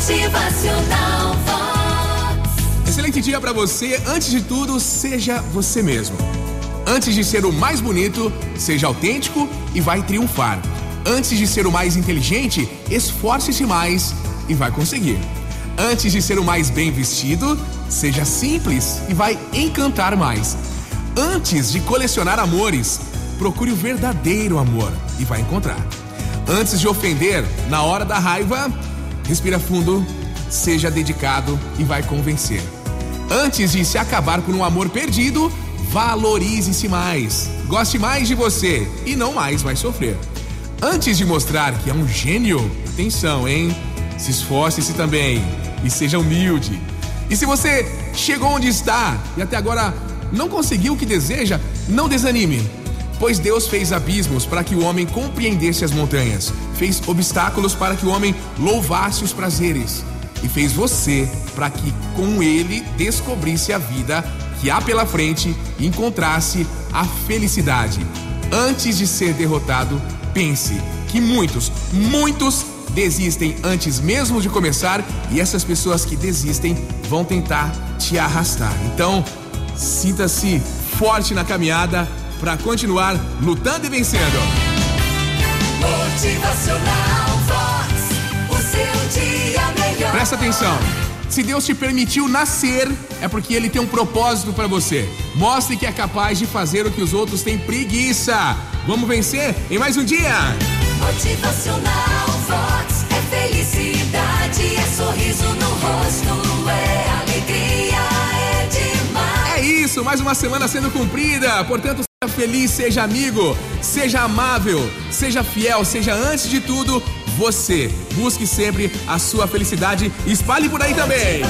Motivacional Vox. Excelente dia pra você. Antes de tudo, seja você mesmo. Antes de ser o mais bonito, seja autêntico e vai triunfar. Antes de ser o mais inteligente, esforce-se mais e vai conseguir. Antes de ser o mais bem vestido, seja simples e vai encantar mais. Antes de colecionar amores, procure o verdadeiro amor e vai encontrar. Antes de ofender, na hora da raiva, respira fundo, seja dedicado e vai convencer. Antes de se acabar por um amor perdido, valorize-se mais. Goste mais de você e não mais vai sofrer. Antes de mostrar que é um gênio, atenção, hein? Se esforce-se também e seja humilde. E se você chegou onde está e até agora não conseguiu o que deseja, não desanime. Pois Deus fez abismos para que o homem compreendesse as montanhas, fez obstáculos para que o homem louvasse os prazeres, e fez você para que com ele descobrisse a vida que há pela frente e encontrasse a felicidade. Antes de ser derrotado, pense que muitos, muitos desistem antes mesmo de começar e essas pessoas que desistem vão tentar te arrastar. Então, sinta-se forte na caminhada para continuar lutando e vencendo. Motivacional Vox. O seu dia melhor. Presta atenção. Se Deus te permitiu nascer, é porque Ele tem um propósito para você. Mostre que é capaz de fazer o que os outros têm preguiça. Vamos vencer em mais um dia. Motivacional Vox. É felicidade, é sorriso no rosto, é alegria, é demais. É isso, mais uma semana sendo cumprida. Portanto, seja feliz, seja amigo, seja amável, seja fiel, seja antes de tudo você. Busque sempre a sua felicidade. Espalhe por aí também.